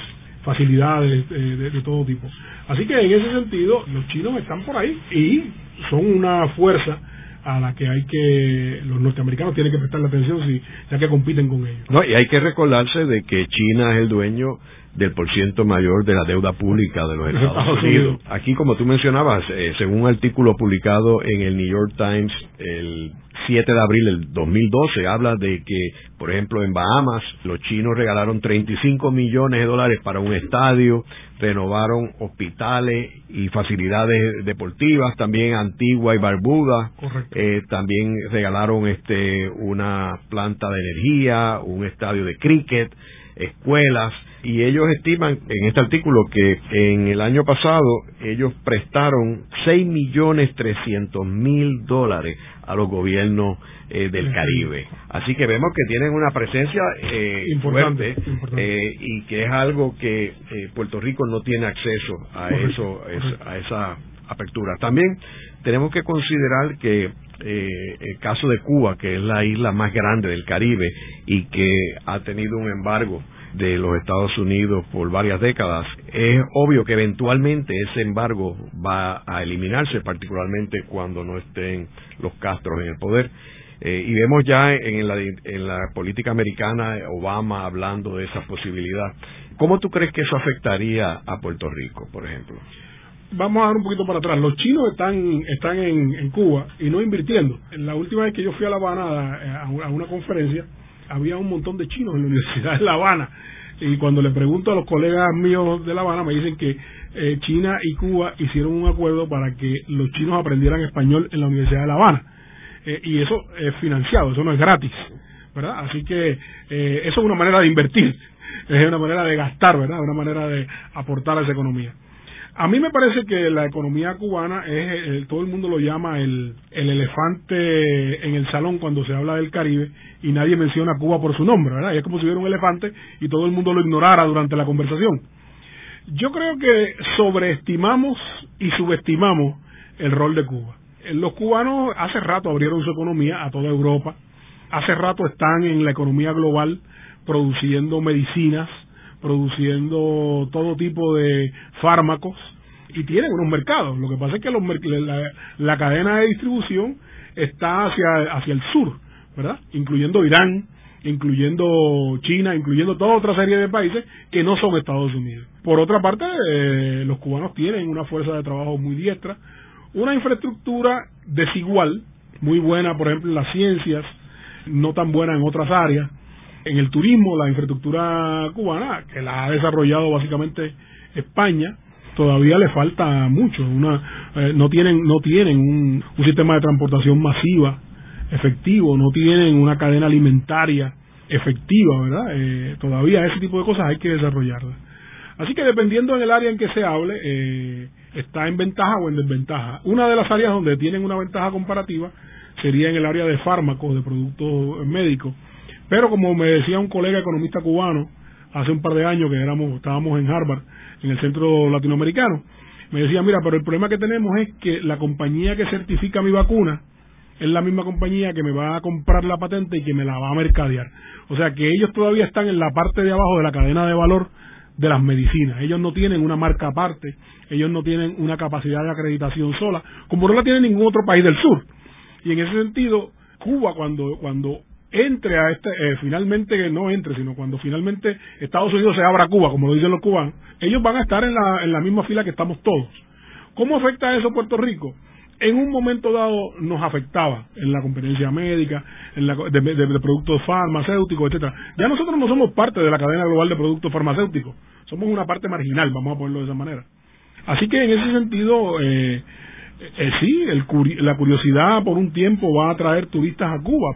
facilidades de, de, todo tipo. Así que en ese sentido, los chinos están por ahí y son una fuerza a la que hay que los norteamericanos tienen que prestarle atención si ya que compiten con ellos. No, y hay que recordarse de que China es el dueño del porciento mayor de la deuda pública de los Estados, Unidos. Aquí, como tú mencionabas, eh, según un artículo publicado en el New York Times el 7 de abril del 2012, habla de que, por ejemplo, en Bahamas, los chinos regalaron 35 millones de dólares para un estadio, renovaron hospitales y facilidades deportivas, también Antigua y Barbuda, eh, también regalaron este una planta de energía, un estadio de cricket, escuelas, y ellos estiman en este artículo que en el año pasado ellos prestaron 6 millones 300 mil dólares a los gobiernos eh, del Caribe. Así que vemos que tienen una presencia eh, importante, eh, y que es algo que eh, Puerto Rico no tiene acceso a eso, a esa apertura. También tenemos que considerar que el caso de Cuba, que es la isla más grande del Caribe y que ha tenido un embargo de los Estados Unidos por varias décadas, es obvio que eventualmente ese embargo va a eliminarse, particularmente cuando no estén los Castros en el poder. Eh, y vemos ya en la, en la política americana Obama hablando de esa posibilidad. ¿Cómo tú crees que eso afectaría a Puerto Rico, por ejemplo? Vamos a dar un poquito para atrás. Los chinos están están en, Cuba y no invirtiendo. La última vez que yo fui a La Habana eh, a una conferencia, había un montón de chinos en la [LAUGHS] Universidad de La Habana. Y cuando le pregunto a los colegas míos de La Habana, me dicen que eh, China y Cuba hicieron un acuerdo para que los chinos aprendieran español en la Universidad de La Habana. Eh, y eso es financiado, eso no es gratis. ¿verdad? Así que eh, eso es una manera de invertir, [LAUGHS] es una manera de gastar, ¿verdad? Una manera de aportar a esa economía. A mí me parece que la economía cubana es, todo el mundo lo llama el, el elefante en el salón cuando se habla del Caribe y nadie menciona a Cuba por su nombre, ¿verdad? Es como si hubiera un elefante y todo el mundo lo ignorara durante la conversación. Yo creo que sobreestimamos y subestimamos el rol de Cuba. Los cubanos hace rato abrieron su economía a toda Europa, hace rato están en la economía global produciendo medicinas, produciendo todo tipo de fármacos y tienen unos mercados. Lo que pasa es que los, la, cadena de distribución está hacia, hacia el sur, ¿verdad? Incluyendo Irán, incluyendo China, incluyendo toda otra serie de países que no son Estados Unidos. Por otra parte, eh, los cubanos tienen una fuerza de trabajo muy diestra, una infraestructura desigual, muy buena, por ejemplo, en las ciencias, no tan buena en otras áreas, en el turismo, la infraestructura cubana, que la ha desarrollado básicamente España, todavía le falta mucho. Una, eh, no tienen, no tienen un, sistema de transportación masiva efectivo, no tienen una cadena alimentaria efectiva, ¿verdad? Eh, todavía ese tipo de cosas hay que desarrollarlas. Así que dependiendo en el área en que se hable, eh, está en ventaja o en desventaja. Una de las áreas donde tienen una ventaja comparativa sería en el área de fármacos, de productos médicos, pero como me decía un colega economista cubano hace un par de años que éramos, estábamos en Harvard, en el centro latinoamericano, me decía, mira, pero el problema que tenemos es que la compañía que certifica mi vacuna es la misma compañía que me va a comprar la patente y que me la va a mercadear. O sea que ellos todavía están en la parte de abajo de la cadena de valor de las medicinas. Ellos no tienen una marca aparte, ellos no tienen una capacidad de acreditación sola, como no la tiene ningún otro país del sur. Y en ese sentido, Cuba cuando cuando entre a este, eh, finalmente no entre, sino cuando finalmente Estados Unidos se abra Cuba, como lo dicen los cubanos, ellos van a estar en la, en la misma fila que estamos todos. ¿Cómo afecta eso a Puerto Rico? En un momento dado nos afectaba en la competencia médica, en la, de, de productos farmacéuticos, etcétera. Ya nosotros no somos parte de la cadena global de productos farmacéuticos, somos una parte marginal, vamos a ponerlo de esa manera. Así que en ese sentido, eh, eh, sí, el, la curiosidad por un tiempo va a atraer turistas a Cuba.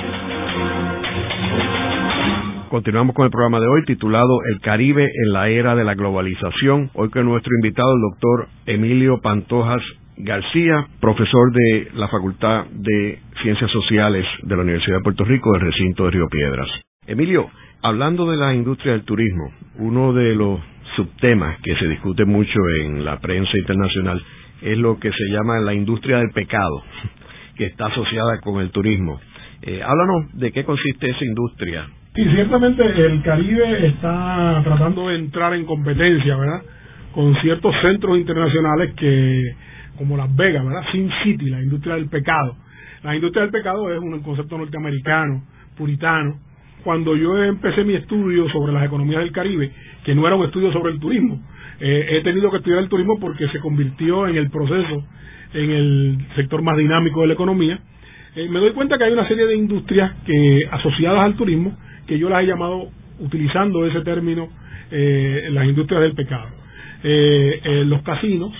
Continuamos con el programa de hoy titulado El Caribe en la era de la globalización. Hoy con nuestro invitado, el doctor Emilio Pantojas García, profesor de la Facultad de Ciencias Sociales de la Universidad de Puerto Rico del recinto de Río Piedras. Emilio, hablando de la industria del turismo, uno de los subtemas que se discute mucho en la prensa internacional es lo que se llama la industria del pecado, [LAUGHS] que está asociada con el turismo. Eh, háblanos de qué consiste esa industria Sí, ciertamente el Caribe está tratando de entrar en competencia, ¿verdad? Con ciertos centros internacionales que, como Las Vegas, ¿verdad? Sin City, la industria del pecado. La industria del pecado es un concepto norteamericano, puritano. Cuando yo empecé mi estudio sobre las economías del Caribe, que no era un estudio sobre el turismo, eh, he tenido que estudiar el turismo porque se convirtió en el proceso, en el sector más dinámico de la economía. Eh, me doy cuenta que hay una serie de industrias que asociadas al turismo que yo las he llamado, utilizando ese término, eh, las industrias del pecado. Eh, eh, los casinos,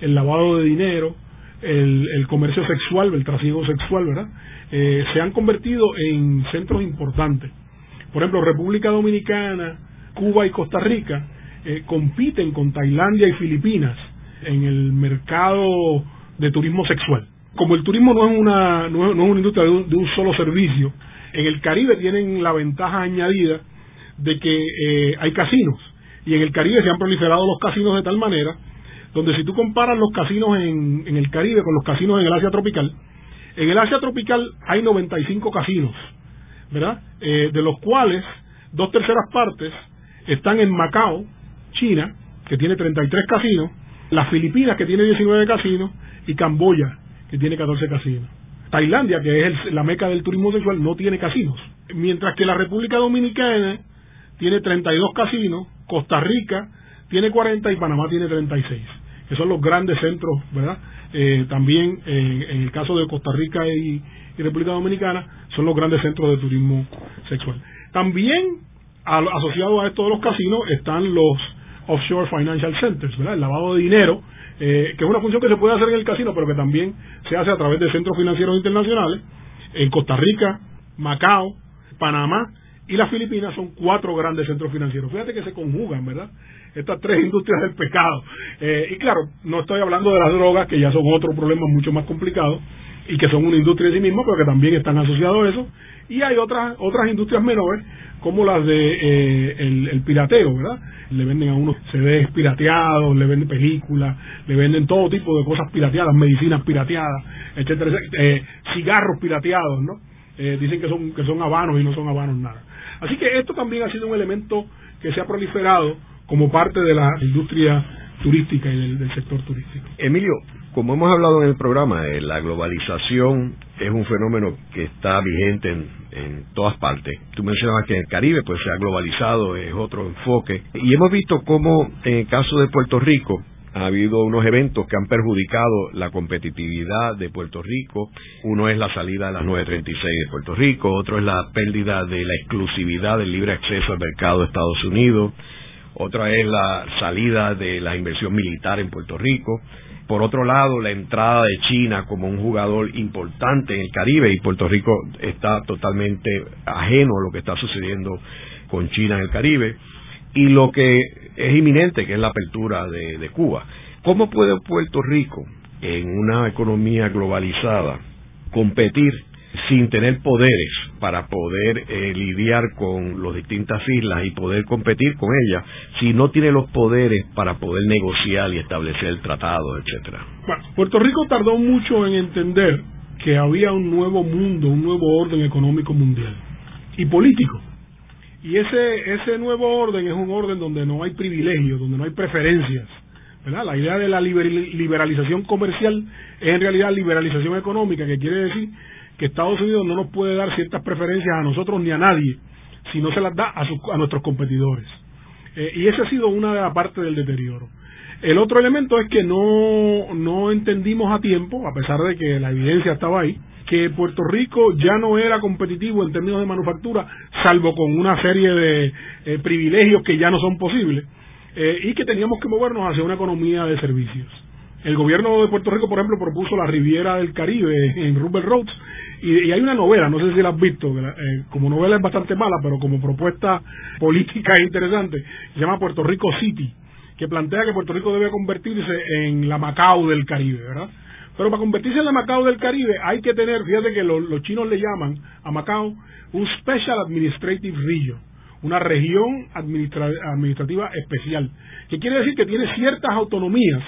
el lavado de dinero, el, comercio sexual, el trasiego sexual, ¿verdad? se han convertido en centros importantes. Por ejemplo, República Dominicana, Cuba y Costa Rica compiten con Tailandia y Filipinas en el mercado de turismo sexual. Como el turismo no es una, no es, una industria de un solo servicio, en el Caribe tienen la ventaja añadida de que eh, hay casinos y en el Caribe se han proliferado los casinos de tal manera donde si tú comparas los casinos en, en el Caribe con los casinos en el Asia tropical, en el Asia tropical hay 95 casinos, ¿verdad? Eh, de los cuales dos terceras partes están en Macao, China, que tiene 33 casinos, las Filipinas, que tiene 19 casinos, y Camboya, que tiene 14 casinos. Tailandia, que es la meca del turismo sexual, no tiene casinos. Mientras que la República Dominicana tiene 32 casinos, Costa Rica tiene 40 y Panamá tiene 36, que son los grandes centros, ¿verdad? Eh, también en el caso de Costa Rica y, República Dominicana son los grandes centros de turismo sexual. También asociado a esto de los casinos están los offshore financial centers, ¿verdad? El lavado de dinero eh, que es una función que se puede hacer en el casino, pero que también se hace a través de centros financieros internacionales. En Costa Rica, Macao, Panamá y las Filipinas son cuatro grandes centros financieros. Fíjate que se conjugan, ¿verdad? Estas tres [LAUGHS] industrias del pecado. Eh, y claro, no estoy hablando de las drogas, que ya son otro problema mucho más complicado y que son una industria en sí misma, pero que también están asociados a eso. Y hay otras otras industrias menores, como las de eh, el, pirateo, ¿verdad? Le venden a unos CDs pirateados, le venden películas, le venden todo tipo de cosas pirateadas, medicinas pirateadas, etcétera, eh, cigarros pirateados, ¿no? Eh, dicen que son que son habanos y no son habanos nada. Así que esto también ha sido un elemento que se ha proliferado como parte de la industria turística y del sector turístico. Emilio, como hemos hablado en el programa, eh, la globalización es un fenómeno que está vigente en, todas partes. Tú mencionabas que en el Caribe pues se ha globalizado, es otro enfoque. Y hemos visto cómo en el caso de Puerto Rico ha habido unos eventos que han perjudicado la competitividad de Puerto Rico. Uno es la salida de las 936 de Puerto Rico, otro es la pérdida de la exclusividad del libre acceso al mercado de Estados Unidos, otra es la salida de la inversión militar en Puerto Rico por otro lado, la entrada de China como un jugador importante en el Caribe y Puerto Rico está totalmente ajeno a lo que está sucediendo con China en el Caribe. Y lo que es inminente, que es la apertura de, de Cuba. ¿Cómo puede Puerto Rico, en una economía globalizada, competir sin tener poderes para poder eh, lidiar con las distintas islas y poder competir con ellas, si no tiene los poderes para poder negociar y establecer el tratado, etcétera. Puerto Rico tardó mucho en entender que había un nuevo mundo, un nuevo orden económico mundial y político. Y ese, ese nuevo orden es un orden donde no hay privilegios, donde no hay preferencias. ¿verdad? La idea de la liberalización comercial es en realidad liberalización económica, que quiere decir que Estados Unidos no nos puede dar ciertas preferencias a nosotros ni a nadie si no se las da a, a nuestros competidores. Eh, y esa ha sido una de las partes del deterioro. El otro elemento es que no, no entendimos a tiempo, a pesar de que la evidencia estaba ahí, que Puerto Rico ya no era competitivo en términos de manufactura, salvo con una serie de eh, privilegios que ya no son posibles, eh, y que teníamos que movernos hacia una economía de servicios. El gobierno de Puerto Rico, por ejemplo, propuso la Riviera del Caribe en Rupert Roads, y, hay una novela, no sé si la has visto, eh, como novela es bastante mala, pero como propuesta [LAUGHS] política es interesante, se llama Puerto Rico City, que plantea que Puerto Rico debe convertirse en la Macao del Caribe, ¿verdad? Pero para convertirse en la Macao del Caribe hay que tener, fíjate que los chinos le llaman a Macao un Special Administrative Region, una región administrativa especial, que quiere decir que tiene ciertas autonomías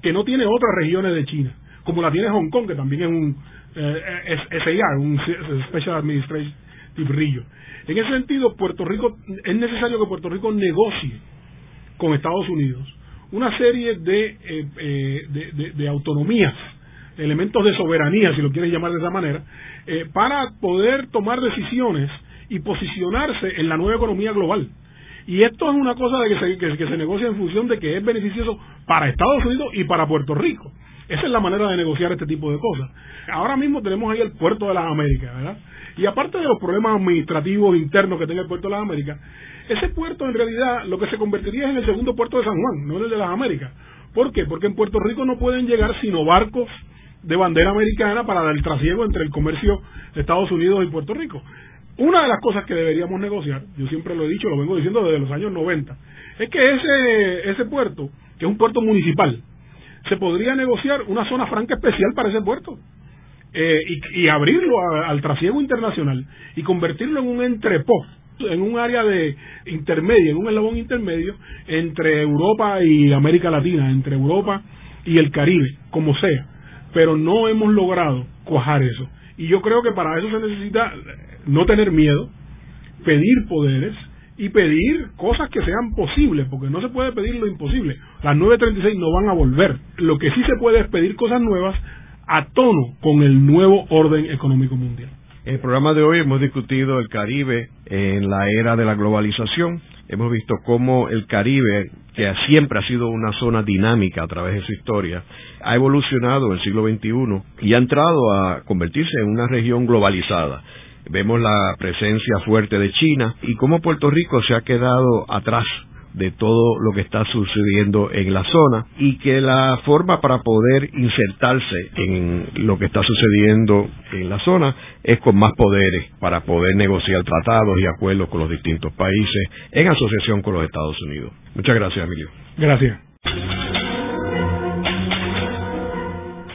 que no tiene otras regiones de China, como la tiene Hong Kong, que también es un eh, SIR, un Special Administrative. En ese sentido, Puerto Rico es necesario que Puerto Rico negocie con Estados Unidos una serie de, eh, eh, de, autonomías, elementos de soberanía, si lo quieres llamar de esa manera, eh, para poder tomar decisiones y posicionarse en la nueva economía global. Y esto es una cosa de que se, que se negocia en función de que es beneficioso para Estados Unidos y para Puerto Rico. Esa es la manera de negociar este tipo de cosas. Ahora mismo tenemos ahí el puerto de las Américas, ¿verdad? Y aparte de los problemas administrativos internos que tiene el puerto de las Américas, ese puerto en realidad lo que se convertiría es en el segundo puerto de San Juan, no en el de las Américas. ¿Por qué? Porque en Puerto Rico no pueden llegar sino barcos de bandera americana para el trasiego entre el comercio de Estados Unidos y Puerto Rico. Una de las cosas que deberíamos negociar, yo siempre lo he dicho, lo vengo diciendo desde los años 90, es que ese, ese puerto, que es un puerto municipal, se podría negociar una zona franca especial para ese puerto eh, y, abrirlo al trasiego internacional y convertirlo en un entrepó en un área de intermedio, en un eslabón intermedio entre Europa y América Latina, entre Europa y el Caribe, como sea. Pero no hemos logrado cuajar eso. Y yo creo que para eso se necesita no tener miedo, pedir poderes y pedir cosas que sean posibles, porque no se puede pedir lo imposible. Las 936 no van a volver. Lo que sí se puede es pedir cosas nuevas a tono con el nuevo orden económico mundial. En el programa de hoy hemos discutido el Caribe en la era de la globalización. Hemos visto cómo el Caribe, que siempre ha sido una zona dinámica a través de su historia, ha evolucionado en el siglo XXI y ha entrado a convertirse en una región globalizada. Vemos la presencia fuerte de China y cómo Puerto Rico se ha quedado atrás de todo lo que está sucediendo en la zona y que la forma para poder insertarse en lo que está sucediendo en la zona es con más poderes para poder negociar tratados y acuerdos con los distintos países en asociación con los Estados Unidos. Muchas gracias, Emilio. Gracias.